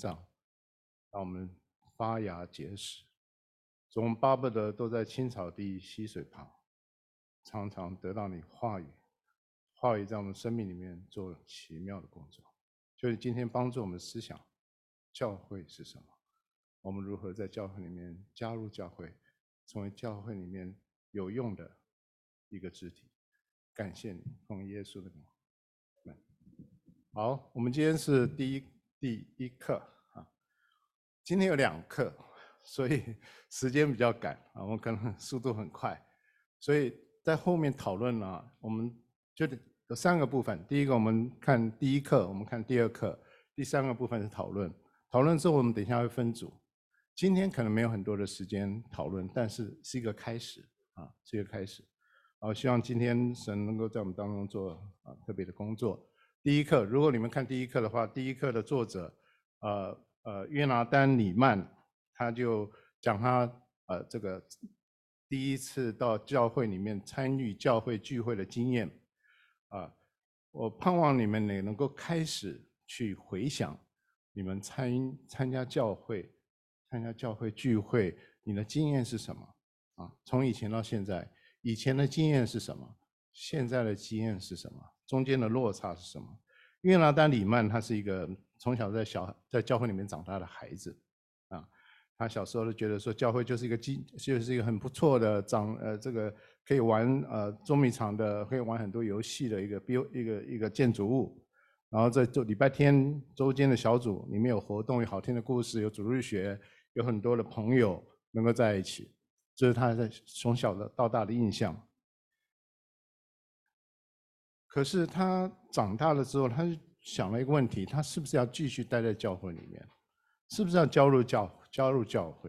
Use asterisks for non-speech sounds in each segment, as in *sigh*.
长，让我们发芽结实。总巴不得都在青草地、溪水旁，常常得到你话语，话语在我们生命里面做奇妙的工作。就是今天帮助我们思想，教会是什么？我们如何在教会里面加入教会，成为教会里面有用的一个肢体？感谢你，奉耶稣的名。好，我们今天是第一第一课啊。今天有两课，所以 *laughs* 时间比较赶啊，我可能 *laughs* 速度很快，所以在后面讨论呢，我们就有三个部分。第一个，我们看第一课，我们看第二课，第三个部分是讨论。讨论之后，我们等一下会分组。今天可能没有很多的时间讨论，但是是一个开始啊，是一个开始。好，希望今天神能够在我们当中做啊特别的工作。第一课，如果你们看第一课的话，第一课的作者，呃呃约拿丹李曼，他就讲他呃这个第一次到教会里面参与教会聚会的经验，啊、我盼望你们也能够开始去回想你们参参加教会、参加教会聚会，你的经验是什么？啊，从以前到现在，以前的经验是什么？现在的经验是什么？中间的落差是什么？因为拿丹·李曼他是一个从小在小在教会里面长大的孩子，啊，他小时候就觉得说教会就是一个基，就是一个很不错的长呃这个可以玩呃捉迷藏的，可以玩很多游戏的一个标一个一个建筑物。然后在周礼拜天周间的小组里面有活动，有好听的故事，有主日学，有很多的朋友能够在一起，这是他在从小的到大的印象。可是他长大了之后，他就想了一个问题：他是不是要继续待在教会里面？是不是要加入教加入教会？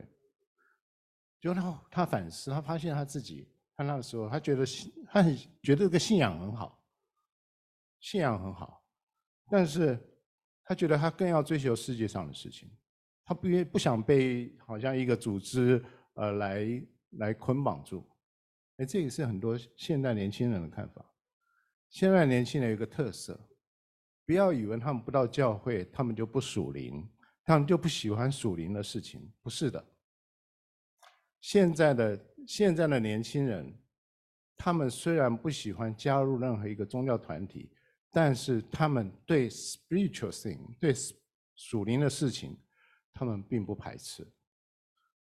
就他他反思，他发现他自己，他那个时候他觉得他很觉得这个信仰很好，信仰很好，但是他觉得他更要追求世界上的事情，他不愿不想被好像一个组织呃来来捆绑住。哎，这也是很多现代年轻人的看法。现在年轻人有个特色，不要以为他们不到教会，他们就不属灵，他们就不喜欢属灵的事情，不是的。现在的现在的年轻人，他们虽然不喜欢加入任何一个宗教团体，但是他们对 spiritual thing，对属灵的事情，他们并不排斥。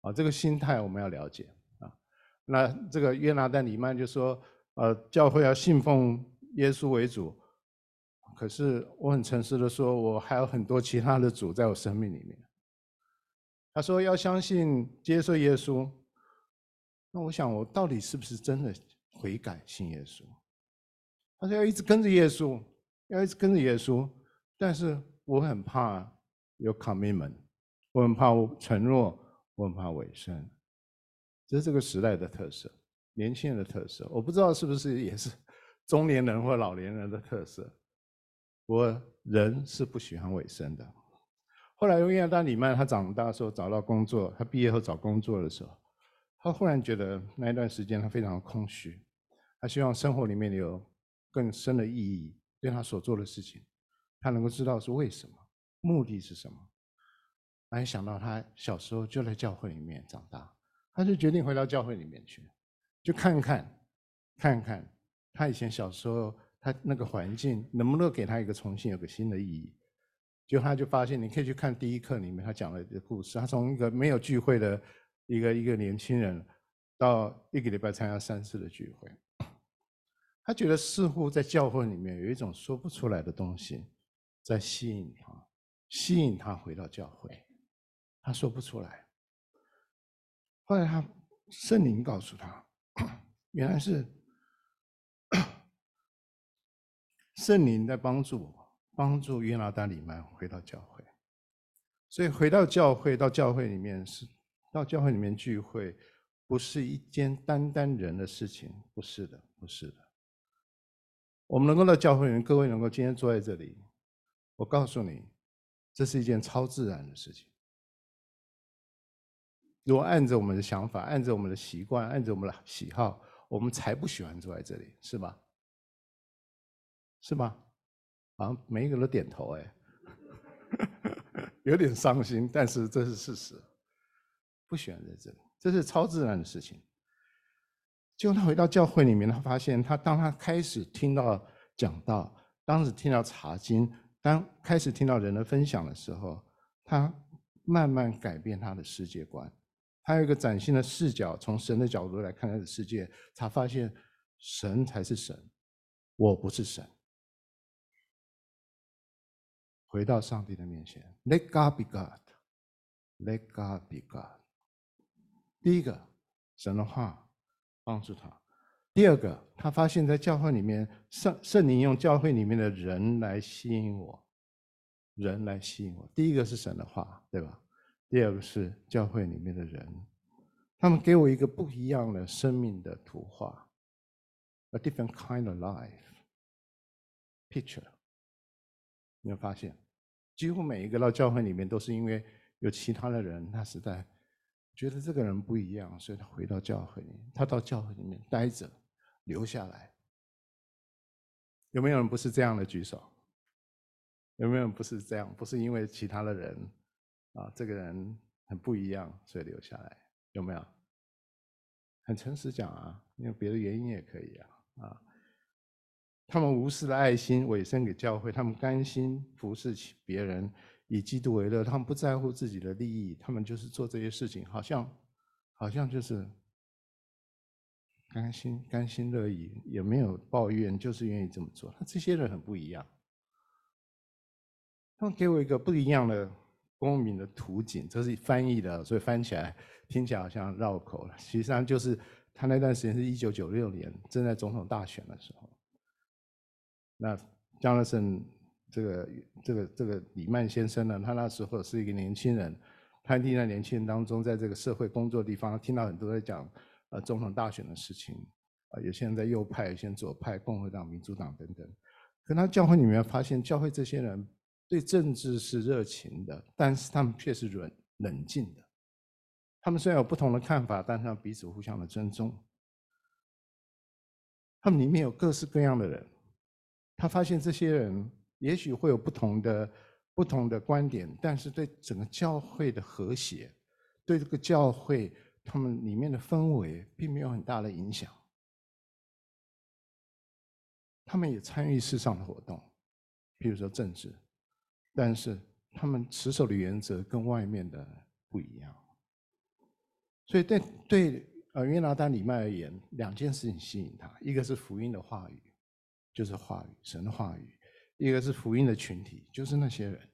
啊，这个心态我们要了解啊。那这个约拿丹·李曼就说，呃，教会要信奉。耶稣为主，可是我很诚实的说，我还有很多其他的主在我生命里面。他说要相信接受耶稣，那我想我到底是不是真的悔改信耶稣？他说要一直跟着耶稣，要一直跟着耶稣，但是我很怕有 commitment，我很怕我承诺，我很怕委身。这是这个时代的特色，年轻人的特色，我不知道是不是也是。中年人或老年人的特色，我人是不喜欢尾声的。后来，约拿丹李曼他长大的时候找到工作，他毕业后找工作的时候，他忽然觉得那一段时间他非常空虚，他希望生活里面有更深的意义，对他所做的事情，他能够知道是为什么，目的是什么。没想到他小时候就在教会里面长大，他就决定回到教会里面去，就看看，看看。他以前小时候，他那个环境能不能给他一个重新有个新的意义？就他就发现，你可以去看第一课里面他讲的这个故事。他从一个没有聚会的一个一个年轻人，到一个礼拜参加三次的聚会，他觉得似乎在教会里面有一种说不出来的东西在吸引他，吸引他回到教会。他说不出来。后来他圣灵告诉他，*coughs* 原来是。圣灵在帮助我，帮助约拿丹里曼回到教会。所以回到教会，到教会里面是到教会里面聚会，不是一件单单人的事情，不是的，不是的。我们能够到教会里面，各位能够今天坐在这里，我告诉你，这是一件超自然的事情。如果按着我们的想法，按着我们的习惯，按着我们的喜好，我们才不喜欢坐在这里，是吧？是吗？好像每一个都点头哎。*laughs* 有点伤心，但是这是事实。不喜欢在这里，这是超自然的事情。结果他回到教会里面，他发现他当他开始听到讲道，当时听到查经，当开始听到人的分享的时候，他慢慢改变他的世界观。他有一个崭新的视角，从神的角度来看他的世界，他发现神才是神，我不是神。回到上帝的面前，Let God be God，Let God be God。第一个，神的话帮助他；第二个，他发现在教会里面，圣圣灵用教会里面的人来吸引我，人来吸引我。第一个是神的话，对吧？第二个是教会里面的人，他们给我一个不一样的生命的图画，a different kind of life picture。你会发现，几乎每一个到教会里面都是因为有其他的人，他实在。觉得这个人不一样，所以他回到教会里。他到教会里面待着，留下来。有没有人不是这样的举手？有没有人不是这样？不是因为其他的人啊，这个人很不一样，所以留下来。有没有？很诚实讲啊，因为别的原因也可以啊啊。他们无私的爱心委身给教会，他们甘心服侍别人。以基督为乐，他们不在乎自己的利益，他们就是做这些事情，好像，好像就是甘心甘心乐意，也没有抱怨，就是愿意这么做。他这些人很不一样，他们给我一个不一样的光明的图景，这是翻译的，所以翻起来听起来好像绕口了。实际上就是他那段时间是一九九六年，正在总统大选的时候，那江乐森。这个这个这个李曼先生呢，他那时候是一个年轻人，他一定在年轻人当中，在这个社会工作地方，他听到很多在讲呃总统大选的事情，啊，有些人在右派，有些人左派，共和党、民主党等等。可他教会里面发现，教会这些人对政治是热情的，但是他们却是冷冷静的。他们虽然有不同的看法，但是他们彼此互相的尊重。他们里面有各式各样的人，他发现这些人。也许会有不同的不同的观点，但是对整个教会的和谐，对这个教会他们里面的氛围，并没有很大的影响。他们也参与世上的活动，比如说政治，但是他们持守的原则跟外面的不一样。所以对对呃约拿单李麦而言，两件事情吸引他：一个是福音的话语，就是话语，神的话语。一个是福音的群体，就是那些人，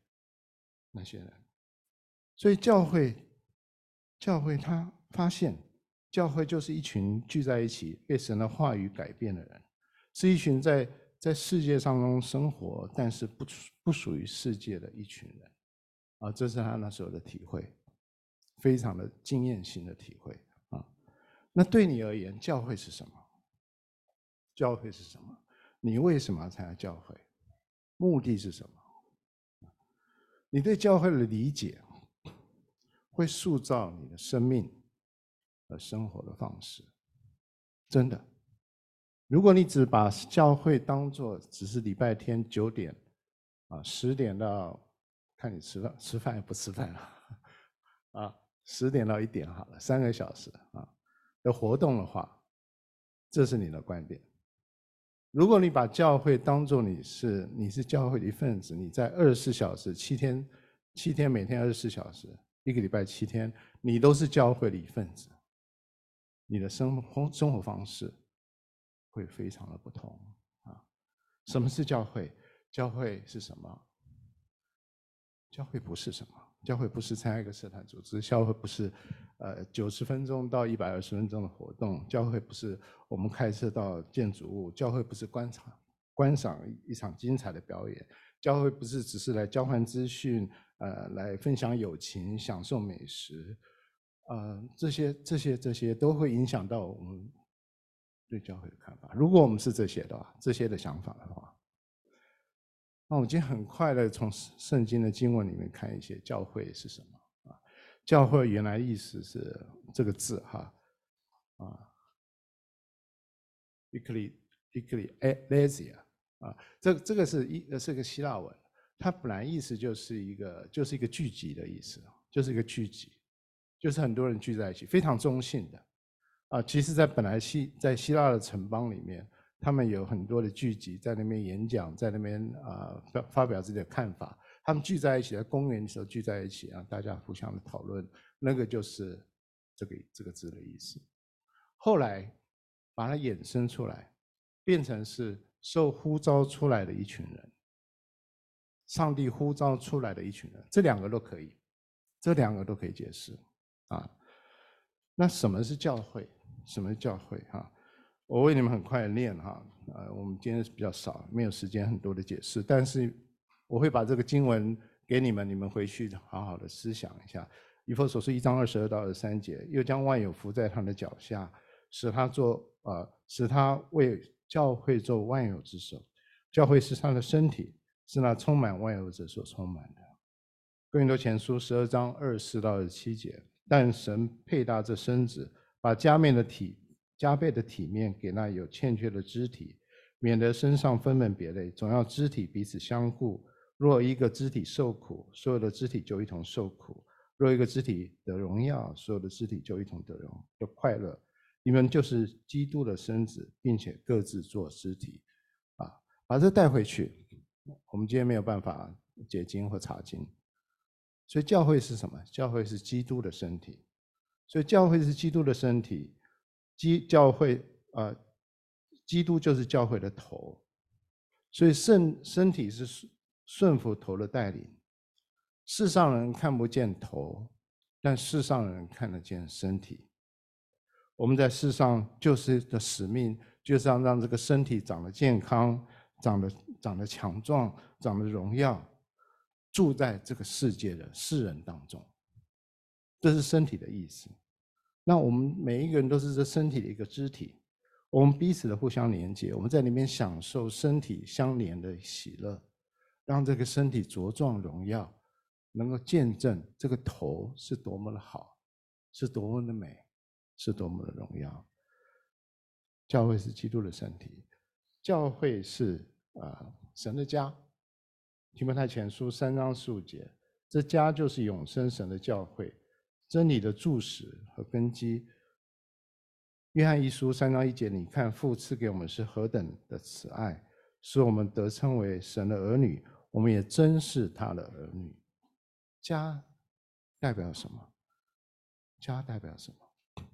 那些人。所以教会，教会他发现，教会就是一群聚在一起被神的话语改变的人，是一群在在世界上中生活，但是不不属于世界的一群人。啊，这是他那时候的体会，非常的经验性的体会啊。那对你而言，教会是什么？教会是什么？你为什么要参加教会？目的是什么？你对教会的理解会塑造你的生命和生活的方式。真的，如果你只把教会当作只是礼拜天九点啊十点到看你吃饭吃饭也不吃饭了啊十点到一点好了三个小时啊的活动的话，这是你的观点。如果你把教会当做你是你是教会的一份子，你在二十四小时七天七天每天二十四小时一个礼拜七天，你都是教会的一份子，你的生活生活方式会非常的不同啊！什么是教会？教会是什么？教会不是什么？教会不是参加一个社团组织，教会不是，呃，九十分钟到一百二十分钟的活动，教会不是我们开车到建筑物，教会不是观赏观赏一场精彩的表演，教会不是只是来交换资讯，呃，来分享友情、享受美食，呃，这些这些这些都会影响到我们对教会的看法。如果我们是这些的话，这些的想法的话。那我们今天很快的从圣经的经文里面看一些教会是什么啊？教会原来意思是这个字哈啊，ecclesia 啊，这这个是一是个希腊文，它本来意思就是一个就是一个聚集的意思，就是一个聚集，就是很多人聚在一起，非常中性的。啊，其实，在本来希在希腊的城邦里面，他们有很多的聚集，在那边演讲，在那边啊发发表自己的看法。他们聚在一起，在公园的时候聚在一起啊，大家互相的讨论，那个就是这个这个字的意思。后来把它衍生出来，变成是受呼召出来的一群人，上帝呼召出来的一群人，这两个都可以，这两个都可以解释啊。那什么是教会？什么是教会？哈，我为你们很快念哈，呃，我们今天是比较少，没有时间很多的解释，但是我会把这个经文给你们，你们回去好好的思想一下。以弗所书一章二十二到二十三节，又将万有伏在他的脚下，使他做呃，使他为教会做万有之首。教会是他的身体，是那充满万有者所充满的。哥林多前书十二章二十四到二十七节，但神配搭这身子。把加面的体加倍的体面给那有欠缺的肢体，免得身上分门别类，总要肢体彼此相顾。若一个肢体受苦，所有的肢体就一同受苦；若一个肢体得荣耀，所有的肢体就一同得荣得快乐。你们就是基督的身子，并且各自做肢体。啊，把这带回去。我们今天没有办法解经或查经，所以教会是什么？教会是基督的身体。所以教会是基督的身体，基教会啊、呃，基督就是教会的头，所以身身体是顺顺服头的带领。世上人看不见头，但世上人看得见身体。我们在世上就是的使命，就是要让这个身体长得健康，长得长得强壮，长得荣耀，住在这个世界的世人当中。这是身体的意思。那我们每一个人都是这身体的一个肢体，我们彼此的互相连接，我们在里面享受身体相连的喜乐，让这个身体茁壮荣耀，能够见证这个头是多么的好，是多么的美，是多么的荣耀。教会是基督的身体，教会是啊神的家。提摩太前书三章十五节，这家就是永生神的教会。真理的柱石和根基。约翰一书三章一节，你看父赐给我们是何等的慈爱，使我们得称为神的儿女，我们也真是他的儿女。家代表什么？家代表什么？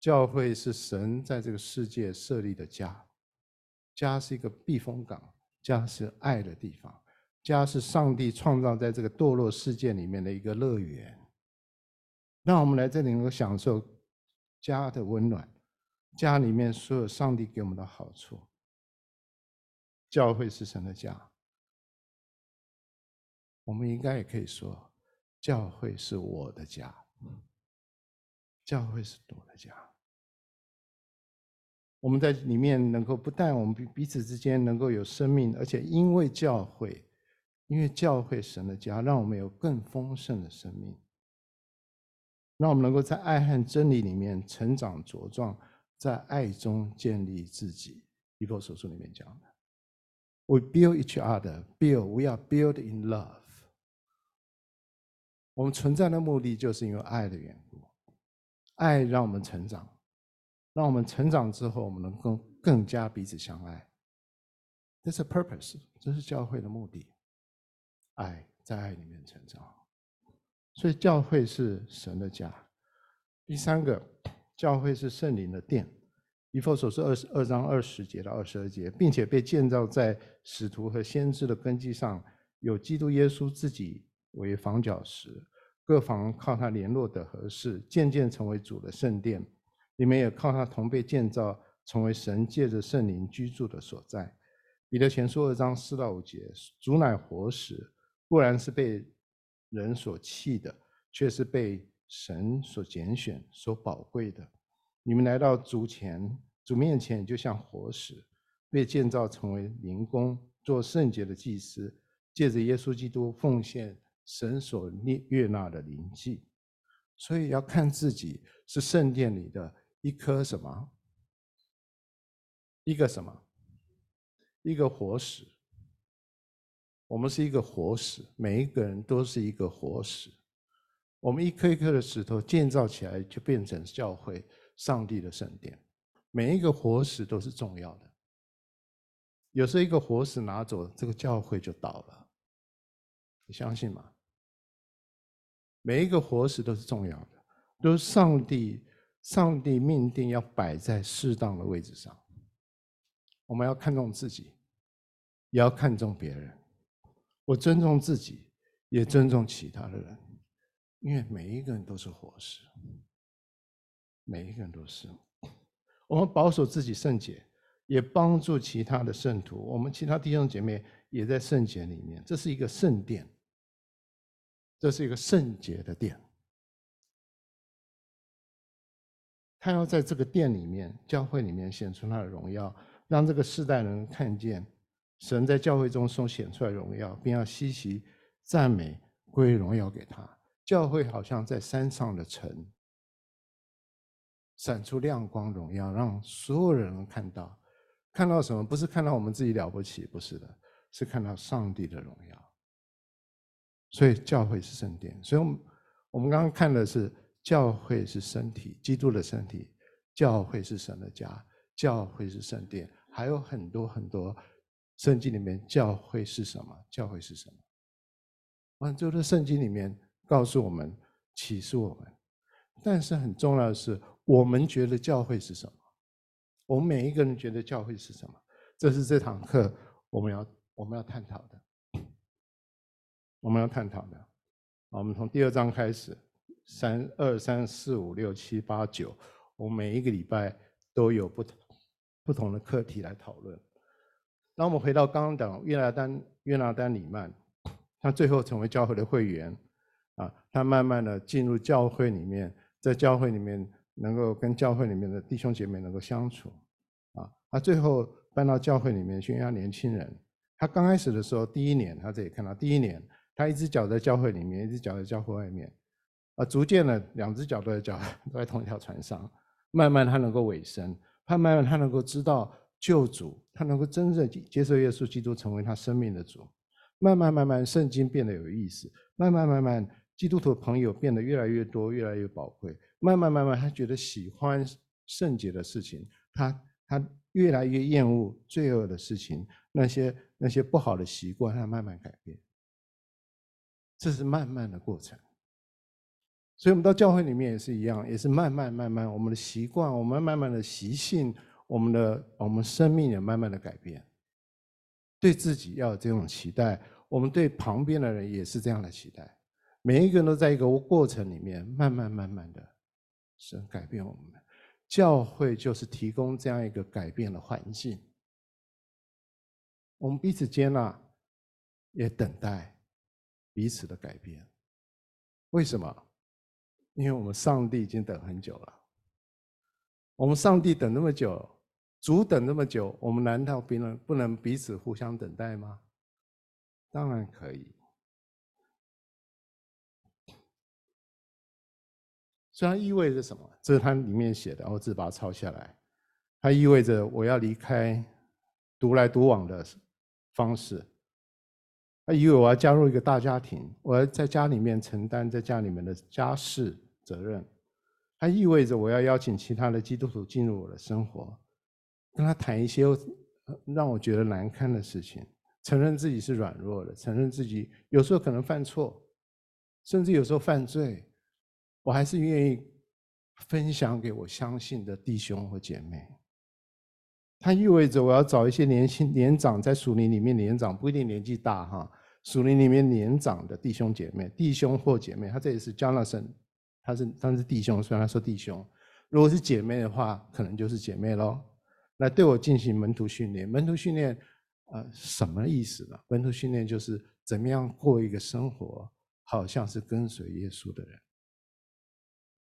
教会是神在这个世界设立的家，家是一个避风港，家是爱的地方，家是上帝创造在这个堕落世界里面的一个乐园。让我们来这里能够享受家的温暖，家里面所有上帝给我们的好处。教会是神的家，我们应该也可以说，教会是我的家。教会是我的家。我们在里面能够不但我们彼彼此之间能够有生命，而且因为教会，因为教会神的家，让我们有更丰盛的生命。让我们能够在爱和真理里面成长茁壮，在爱中建立自己。以弗所书里面讲的，We build each other, build. We are built in love. 我们存在的目的就是因为爱的缘故，爱让我们成长，让我们成长之后，我们能够更加彼此相爱。这是 purpose，这是教会的目的。爱在爱里面成长。所以教会是神的家。第三个，教会是圣灵的殿。以弗所是二十二章二十节到二十二节，并且被建造在使徒和先知的根基上，有基督耶稣自己为房角石，各房靠他联络得合适，渐渐成为主的圣殿。你们也靠他同被建造，成为神借着圣灵居住的所在。彼得前书二章四到五节，主乃活石，固然是被人所弃的，却是被神所拣选、所宝贵的。你们来到主前、主面前，就像活石，被建造成为灵宫，做圣洁的祭司，借着耶稣基督奉献神所悦纳的灵祭。所以要看自己是圣殿里的一颗什么？一个什么？一个活石。我们是一个活石，每一个人都是一个活石。我们一颗一颗的石头建造起来，就变成教会、上帝的圣殿。每一个活石都是重要的。有时候一个活石拿走，这个教会就倒了。你相信吗？每一个活石都是重要的，都是上帝，上帝命定要摆在适当的位置上。我们要看重自己，也要看重别人。我尊重自己，也尊重其他的人，因为每一个人都是活石，每一个人都是。我们保守自己圣洁，也帮助其他的圣徒。我们其他弟兄姐妹也在圣洁里面，这是一个圣殿，这是一个圣洁的殿。他要在这个殿里面、教会里面显出他的荣耀，让这个世代人看见。神在教会中所显出来荣耀，并要吸取赞美归荣耀给他。教会好像在山上的城，闪出亮光荣耀，让所有人看到。看到什么？不是看到我们自己了不起，不是的，是看到上帝的荣耀。所以教会是圣殿。所以，我们我们刚刚看的是教会是身体，基督的身体。教会是神的家，教会是圣殿，还有很多很多。圣经里面教会是什么？教会是什么？完，就是圣经里面告诉我们、启示我们。但是很重要的是，我们觉得教会是什么？我们每一个人觉得教会是什么？这是这堂课我们要我们要探讨的。我们要探讨的。我们从第二章开始，三二三四五六七八九，我们每一个礼拜都有不同不同的课题来讨论。那我们回到刚刚讲约拿丹，约拿丹里曼，他最后成为教会的会员，啊，他慢慢的进入教会里面，在教会里面能够跟教会里面的弟兄姐妹能够相处，啊，他最后搬到教会里面宣扬年轻人。他刚开始的时候，第一年他这里看到，第一年他一只脚在教会里面，一只脚在教会外面，啊，逐渐的两只脚都在教 *laughs* 都在同一条船上，慢慢他能够委身，他慢慢他能够知道。救主，他能够真正接受耶稣基督成为他生命的主，慢慢慢慢，圣经变得有意思，慢慢慢慢，基督徒朋友变得越来越多，越来越宝贵，慢慢慢慢，他觉得喜欢圣洁的事情，他他越来越厌恶罪恶的事情，那些那些不好的习惯，他慢慢改变，这是慢慢的过程。所以，我们到教会里面也是一样，也是慢慢慢慢，我们的习惯，我们慢慢的习性。我们的我们生命也慢慢的改变，对自己要有这种期待，我们对旁边的人也是这样的期待。每一个人都在一个过程里面，慢慢慢慢的，是改变我们。教会就是提供这样一个改变的环境，我们彼此接纳，也等待彼此的改变。为什么？因为我们上帝已经等很久了。我们上帝等那么久。主等那么久，我们难道不能不能彼此互相等待吗？当然可以。虽然意味着什么？这是他里面写的，我只把它抄下来。它意味着我要离开独来独往的方式。他以为我要加入一个大家庭，我要在家里面承担在家里面的家事责任。它意味着我要邀请其他的基督徒进入我的生活。跟他谈一些让我觉得难堪的事情，承认自己是软弱的，承认自己有时候可能犯错，甚至有时候犯罪，我还是愿意分享给我相信的弟兄和姐妹。它意味着我要找一些年轻、年长在属灵里面年长，不一定年纪大哈，属灵里面年长的弟兄姐妹、弟兄或姐妹。他这里是 Jonathan，他是他是弟兄，虽然他说弟兄，如果是姐妹的话，可能就是姐妹喽。来对我进行门徒训练，门徒训练，呃，什么意思呢？门徒训练就是怎么样过一个生活，好像是跟随耶稣的人，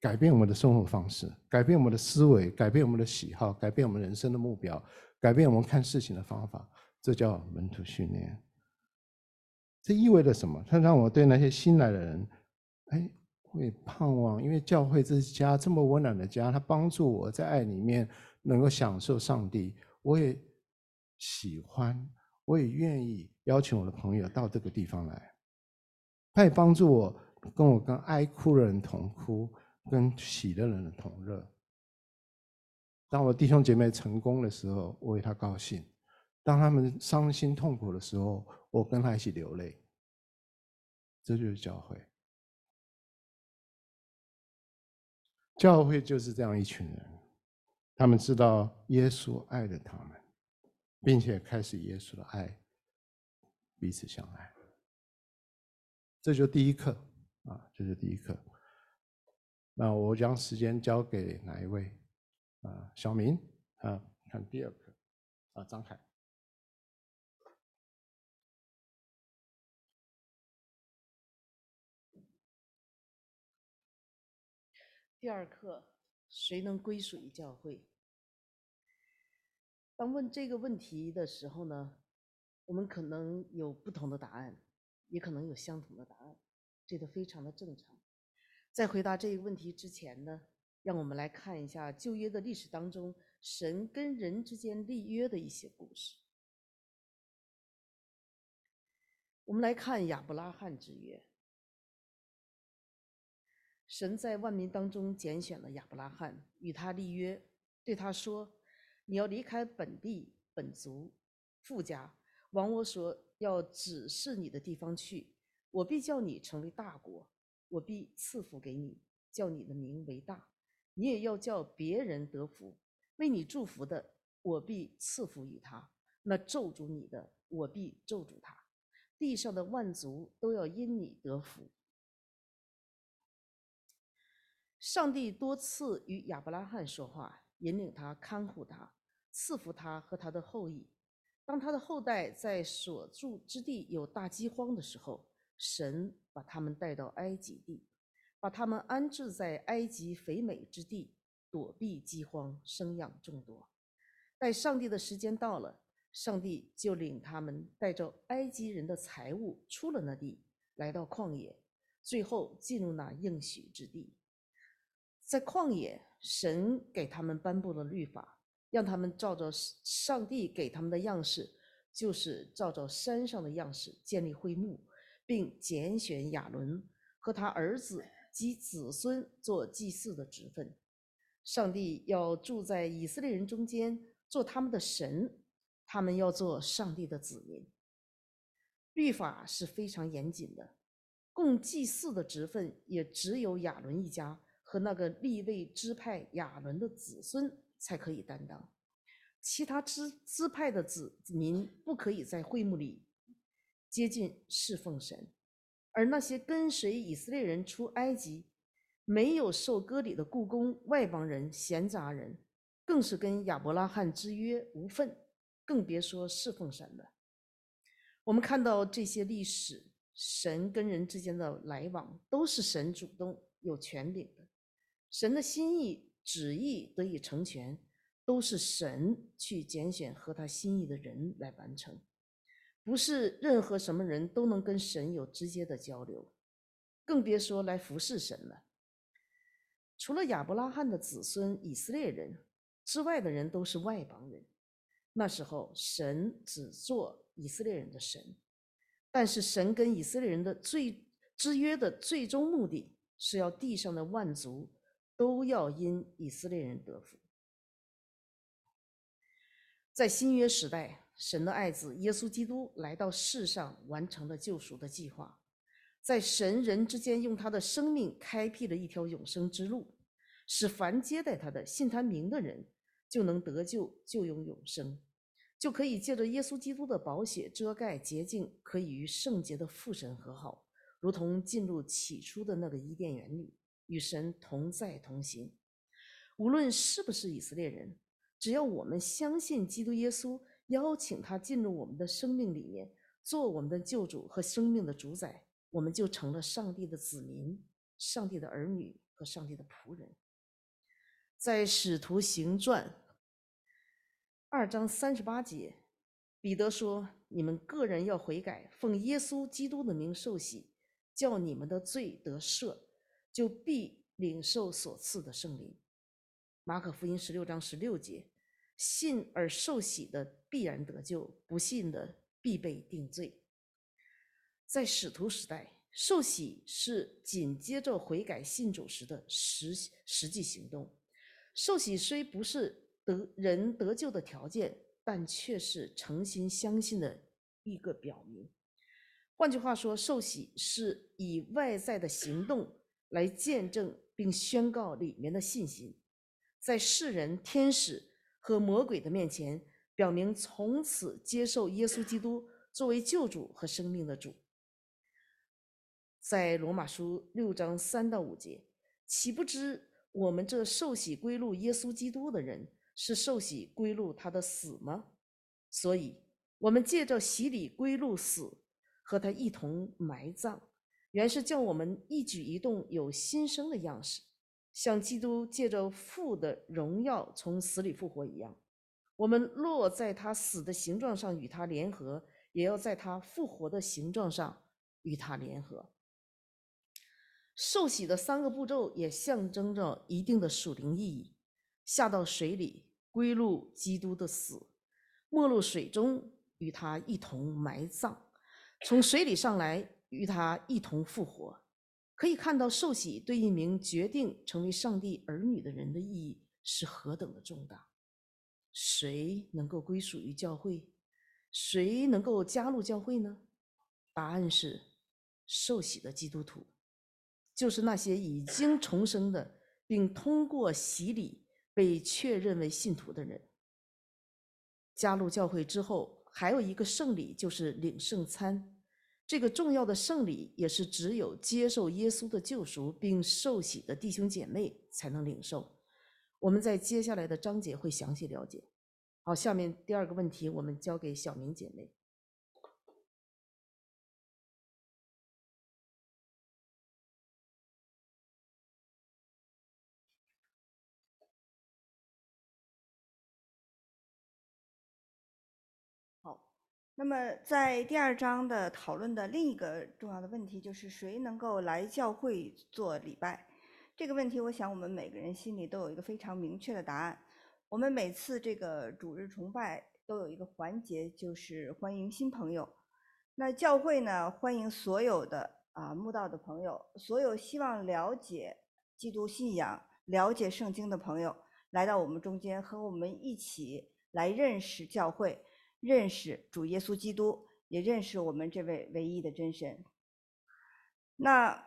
改变我们的生活方式，改变我们的思维，改变我们的喜好，改变我们人生的目标，改变我们看事情的方法，这叫门徒训练。这意味着什么？它让我对那些新来的人，哎，会盼望，因为教会这是家，这么温暖的家，它帮助我在爱里面。能够享受上帝，我也喜欢，我也愿意邀请我的朋友到这个地方来，他也帮助我，跟我跟爱哭的人同哭，跟喜的人同乐。当我弟兄姐妹成功的时候，我为他高兴；当他们伤心痛苦的时候，我跟他一起流泪。这就是教会。教会就是这样一群人，他们知道耶稣爱着他们，并且开始耶稣的爱，彼此相爱。这就第一课啊，这是第一课。那我将时间交给哪一位？啊，小明啊，看第二课啊，张凯。第二课，谁能归属于教会？当问这个问题的时候呢，我们可能有不同的答案，也可能有相同的答案，这个非常的正常。在回答这个问题之前呢，让我们来看一下旧约的历史当中，神跟人之间立约的一些故事。我们来看亚伯拉罕之约。神在万民当中拣选了亚伯拉罕，与他立约，对他说：“你要离开本地、本族、父家，往我所要指示你的地方去。我必叫你成为大国，我必赐福给你，叫你的名为大。你也要叫别人得福。为你祝福的，我必赐福于他；那咒诅你的，我必咒诅他。地上的万族都要因你得福。”上帝多次与亚伯拉罕说话，引领他、看护他、赐福他和他的后裔。当他的后代在所住之地有大饥荒的时候，神把他们带到埃及地，把他们安置在埃及肥美之地，躲避饥荒，生养众多。待上帝的时间到了，上帝就领他们带着埃及人的财物出了那地，来到旷野，最后进入那应许之地。在旷野，神给他们颁布了律法，让他们照着上帝给他们的样式，就是照着山上的样式建立会幕，并拣选亚伦和他儿子及子孙做祭祀的职分。上帝要住在以色列人中间，做他们的神，他们要做上帝的子民。律法是非常严谨的，供祭祀的职分也只有亚伦一家。和那个利未支派亚伦的子孙才可以担当，其他支支派的子民不可以在会幕里接近侍奉神，而那些跟随以色列人出埃及、没有受割礼的雇工、外邦人、闲杂人，更是跟亚伯拉罕之约无份，更别说侍奉神了。我们看到这些历史，神跟人之间的来往都是神主动有权柄的。神的心意、旨意得以成全，都是神去拣选合他心意的人来完成，不是任何什么人都能跟神有直接的交流，更别说来服侍神了。除了亚伯拉罕的子孙以色列人之外的人都是外邦人。那时候，神只做以色列人的神，但是神跟以色列人的最之约的最终目的是要地上的万族。都要因以色列人得福。在新约时代，神的爱子耶稣基督来到世上，完成了救赎的计划，在神人之间用他的生命开辟了一条永生之路，使凡接待他的、信他名的人就能得救，就拥永生，就可以借着耶稣基督的宝血遮盖洁净，可以与圣洁的父神和好，如同进入起初的那个伊甸园里。与神同在同行，无论是不是以色列人，只要我们相信基督耶稣，邀请他进入我们的生命里面，做我们的救主和生命的主宰，我们就成了上帝的子民、上帝的儿女和上帝的仆人。在使徒行传二章三十八节，彼得说：“你们个人要悔改，奉耶稣基督的名受洗，叫你们的罪得赦。”就必领受所赐的圣灵。马可福音十六章十六节，信而受洗的必然得救，不信的必被定罪。在使徒时代，受洗是紧接着悔改信主时的实实际行动。受洗虽不是得人得救的条件，但却是诚心相信的一个表明。换句话说，受洗是以外在的行动来见证并宣告里面的信心，在世人、天使和魔鬼的面前，表明从此接受耶稣基督作为救主和生命的主。在罗马书六章三到五节，岂不知我们这受洗归入耶稣基督的人，是受洗归入他的死吗？所以，我们借着洗礼归入死。和他一同埋葬，原是叫我们一举一动有新生的样式，像基督借着父的荣耀从死里复活一样。我们落在他死的形状上与他联合，也要在他复活的形状上与他联合。受洗的三个步骤也象征着一定的属灵意义：下到水里归入基督的死，没入水中与他一同埋葬。从水里上来，与他一同复活，可以看到受洗对一名决定成为上帝儿女的人的意义是何等的重大。谁能够归属于教会？谁能够加入教会呢？答案是受洗的基督徒，就是那些已经重生的，并通过洗礼被确认为信徒的人。加入教会之后，还有一个圣礼，就是领圣餐。这个重要的圣礼，也是只有接受耶稣的救赎并受洗的弟兄姐妹才能领受。我们在接下来的章节会详细了解。好，下面第二个问题，我们交给小明姐妹。那么，在第二章的讨论的另一个重要的问题就是谁能够来教会做礼拜？这个问题，我想我们每个人心里都有一个非常明确的答案。我们每次这个主日崇拜都有一个环节，就是欢迎新朋友。那教会呢，欢迎所有的啊慕道的朋友，所有希望了解基督信仰、了解圣经的朋友，来到我们中间，和我们一起来认识教会。认识主耶稣基督，也认识我们这位唯一的真神。那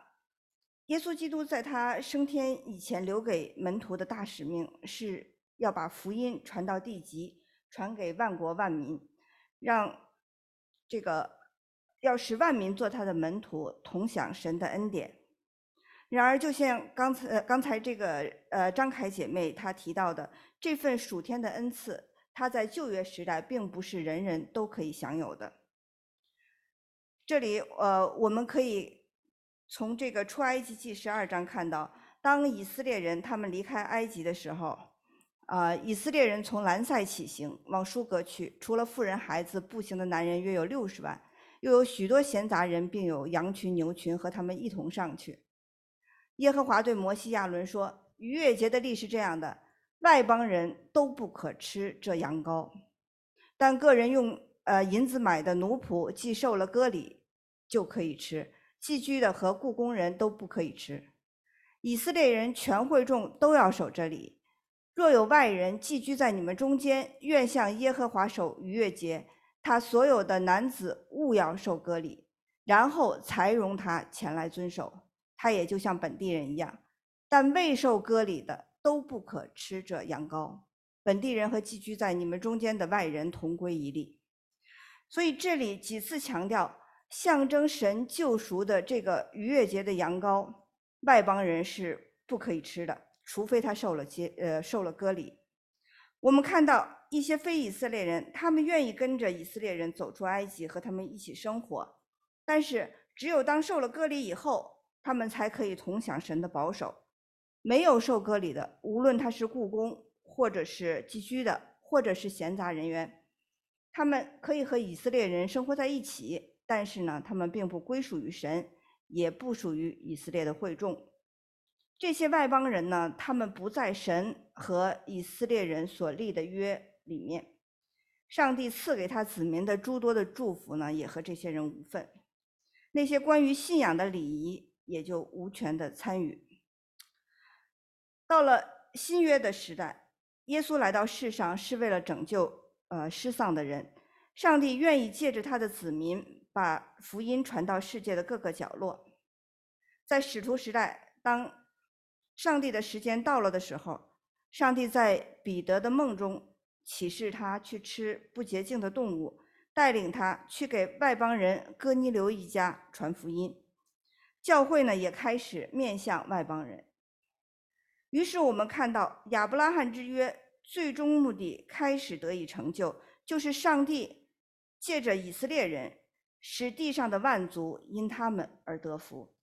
耶稣基督在他升天以前留给门徒的大使命，是要把福音传到地极，传给万国万民，让这个要使万民做他的门徒，同享神的恩典。然而，就像刚才刚才这个呃张凯姐妹她提到的，这份属天的恩赐。他在旧约时代并不是人人都可以享有的。这里，呃，我们可以从这个出埃及记十二章看到，当以色列人他们离开埃及的时候，啊，以色列人从兰塞起行往舒格去，除了妇人孩子，步行的男人约有六十万，又有许多闲杂人，并有羊群牛群和他们一同上去。耶和华对摩西亚伦说：“逾越节的例是这样的。”外邦人都不可吃这羊羔，但个人用呃银子买的奴仆，既受了割礼，就可以吃。寄居的和雇工人都不可以吃。以色列人全会众都要守这礼。若有外人寄居在你们中间，愿向耶和华守逾越节，他所有的男子务要受割礼，然后才容他前来遵守。他也就像本地人一样，但未受割礼的。都不可吃这羊羔，本地人和寄居在你们中间的外人同归一例。所以这里几次强调，象征神救赎的这个逾越节的羊羔，外邦人是不可以吃的，除非他受了割呃受了割礼。我们看到一些非以色列人，他们愿意跟着以色列人走出埃及，和他们一起生活，但是只有当受了割礼以后，他们才可以同享神的保守。没有受割礼的，无论他是雇工，或者是寄居的，或者是闲杂人员，他们可以和以色列人生活在一起，但是呢，他们并不归属于神，也不属于以色列的会众。这些外邦人呢，他们不在神和以色列人所立的约里面。上帝赐给他子民的诸多的祝福呢，也和这些人无份。那些关于信仰的礼仪，也就无权的参与。到了新约的时代，耶稣来到世上是为了拯救呃失丧的人。上帝愿意借着他的子民，把福音传到世界的各个角落。在使徒时代，当上帝的时间到了的时候，上帝在彼得的梦中。启示他去吃不洁净的动物，带领他去给外邦人哥尼流一家传福音。教会呢也开始面向外邦人。于是我们看到亚伯拉罕之约最终目的开始得以成就，就是上帝借着以色列人，使地上的万族因他们而得福。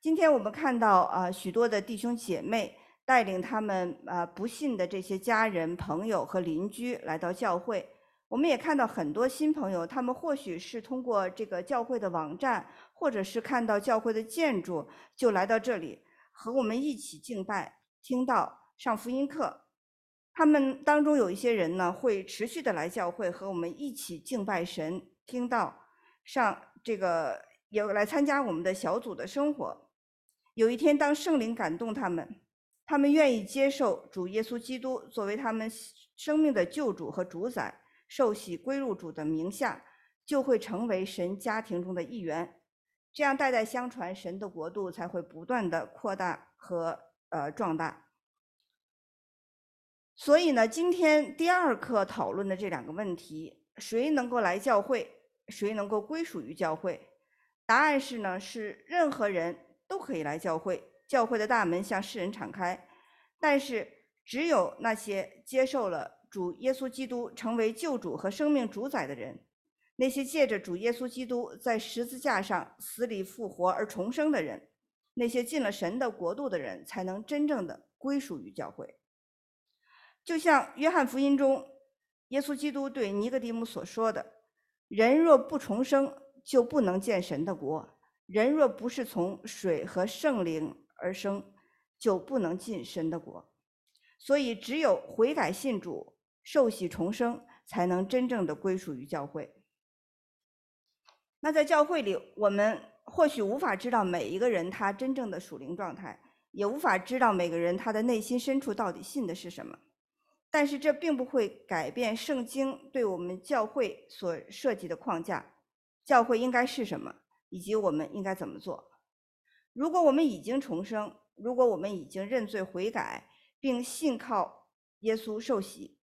今天我们看到啊，许多的弟兄姐妹。带领他们啊不信的这些家人、朋友和邻居来到教会，我们也看到很多新朋友，他们或许是通过这个教会的网站，或者是看到教会的建筑，就来到这里和我们一起敬拜、听到、上福音课。他们当中有一些人呢，会持续的来教会和我们一起敬拜神、听到、上这个也来参加我们的小组的生活。有一天，当圣灵感动他们。他们愿意接受主耶稣基督作为他们生命的救主和主宰，受洗归入主的名下，就会成为神家庭中的一员。这样代代相传，神的国度才会不断的扩大和呃壮大。所以呢，今天第二课讨论的这两个问题：谁能够来教会？谁能够归属于教会？答案是呢，是任何人都可以来教会。教会的大门向世人敞开，但是只有那些接受了主耶稣基督成为救主和生命主宰的人，那些借着主耶稣基督在十字架上死里复活而重生的人，那些进了神的国度的人，才能真正的归属于教会。就像约翰福音中，耶稣基督对尼哥底母所说的：“人若不重生，就不能见神的国；人若不是从水和圣灵。”而生，就不能进神的国，所以只有悔改信主、受洗重生，才能真正的归属于教会。那在教会里，我们或许无法知道每一个人他真正的属灵状态，也无法知道每个人他的内心深处到底信的是什么。但是这并不会改变圣经对我们教会所设计的框架，教会应该是什么，以及我们应该怎么做。如果我们已经重生，如果我们已经认罪悔改，并信靠耶稣受洗，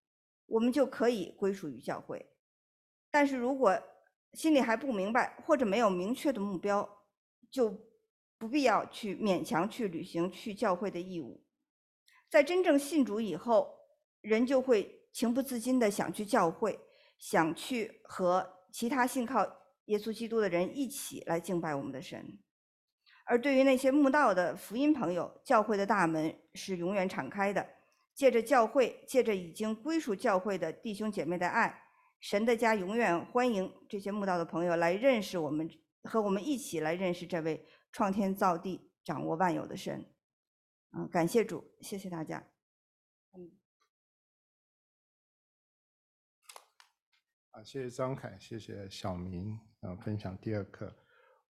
我们就可以归属于教会。但是如果心里还不明白，或者没有明确的目标，就不必要去勉强去履行去教会的义务。在真正信主以后，人就会情不自禁地想去教会，想去和其他信靠耶稣基督的人一起来敬拜我们的神。而对于那些慕道的福音朋友，教会的大门是永远敞开的。借着教会，借着已经归属教会的弟兄姐妹的爱，神的家永远欢迎这些慕道的朋友来认识我们，和我们一起来认识这位创天造地、掌握万有的神。嗯，感谢主，谢谢大家。嗯，啊，谢谢张凯，谢谢小明，啊，分享第二课。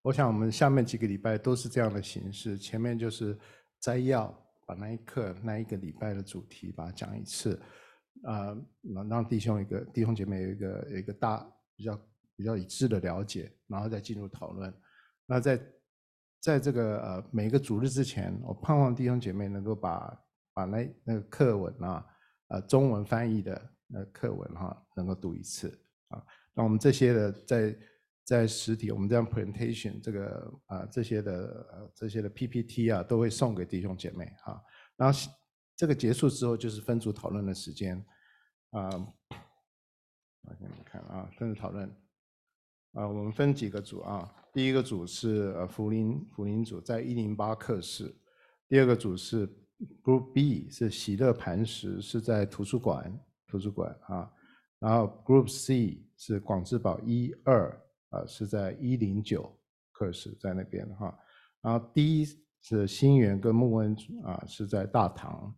我想我们下面几个礼拜都是这样的形式，前面就是摘要，把那一课那一个礼拜的主题把它讲一次，啊、呃，让弟兄一个弟兄姐妹有一个有一个大比较比较一致的了解，然后再进入讨论。那在在这个呃每个主日之前，我盼望弟兄姐妹能够把把那那个课文啊，呃中文翻译的那课文哈、能够读一次啊。那我们这些的在。在实体，我们这样 presentation 这个啊这些的呃这些的 PPT 啊，都会送给弟兄姐妹哈。然后这个结束之后，就是分组讨论的时间啊。我给你们看啊，分组讨论啊，我们分几个组啊。第一个组是呃福林福林组，在一零八课室。第二个组是 Group B，是喜乐磐石，是在图书馆图书馆啊。然后 Group C 是广智宝一二。啊，是在一零九课室在那边哈，然后 D 是新园跟木恩啊，是在大堂，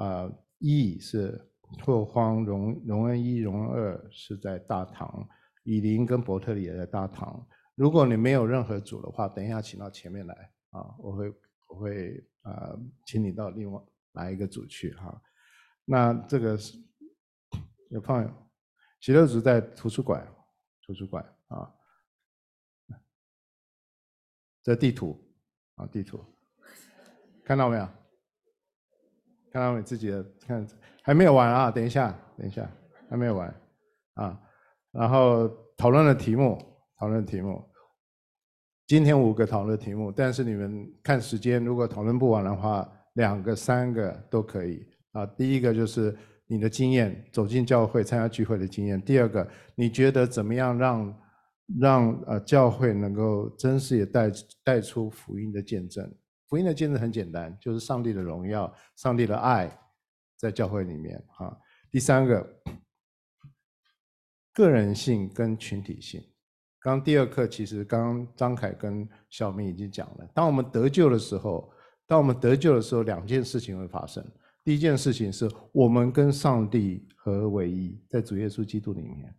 啊 E 是拓荒、荣荣恩一、荣二是在大堂，以林跟伯特利也在大堂。如果你没有任何组的话，等一下请到前面来啊，我会我会啊，请你到另外来一个组去哈。那这个是有朋友，喜乐组在图书馆，图书馆啊，这地图啊，地图看到没有？看到你？自己的看还没有完啊，等一下，等一下，还没有完啊。然后讨论的题目，讨论题目。今天五个讨论题目，但是你们看时间，如果讨论不完的话，两个、三个都可以啊。第一个就是你的经验，走进教会、参加聚会的经验；第二个，你觉得怎么样让让呃教会能够真实也带带出福音的见证？福音的见证很简单，就是上帝的荣耀、上帝的爱在教会里面啊。第三个，个人性跟群体性。刚第二课，其实刚刚张凯跟小明已经讲了。当我们得救的时候，当我们得救的时候，两件事情会发生。第一件事情是我们跟上帝合为一，在主耶稣基督里面；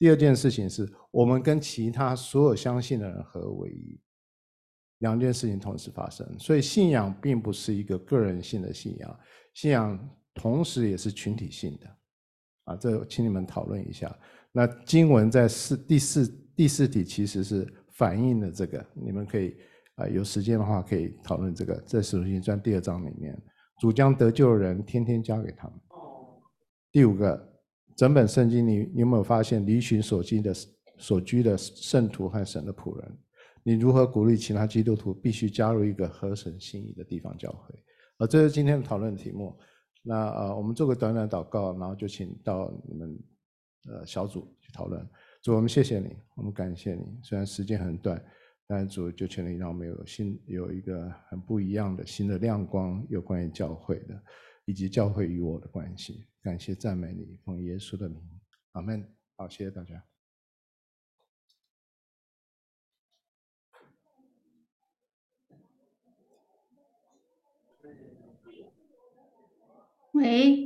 第二件事情是我们跟其他所有相信的人合为一。两件事情同时发生，所以信仰并不是一个个人性的信仰，信仰同时也是群体性的。啊，这请你们讨论一下。那经文在四第四。第四题其实是反映了这个，你们可以啊有时间的话可以讨论这个，在《使徒行传》第二章里面，主将得救的人天天加给他们。第五个，整本圣经你你有没有发现离群所居的所居的圣徒和神的仆人？你如何鼓励其他基督徒必须加入一个合神心意的地方教会？啊，这是今天的讨论题目。那呃，我们做个短短祷告，然后就请到你们呃小组去讨论。主，我们谢谢你，我们感谢你。虽然时间很短，但主就请你让我们有新有一个很不一样的新的亮光，有关于教会的，以及教会与我的关系。感谢赞美你，奉耶稣的名，阿门。好，谢谢大家。Oi.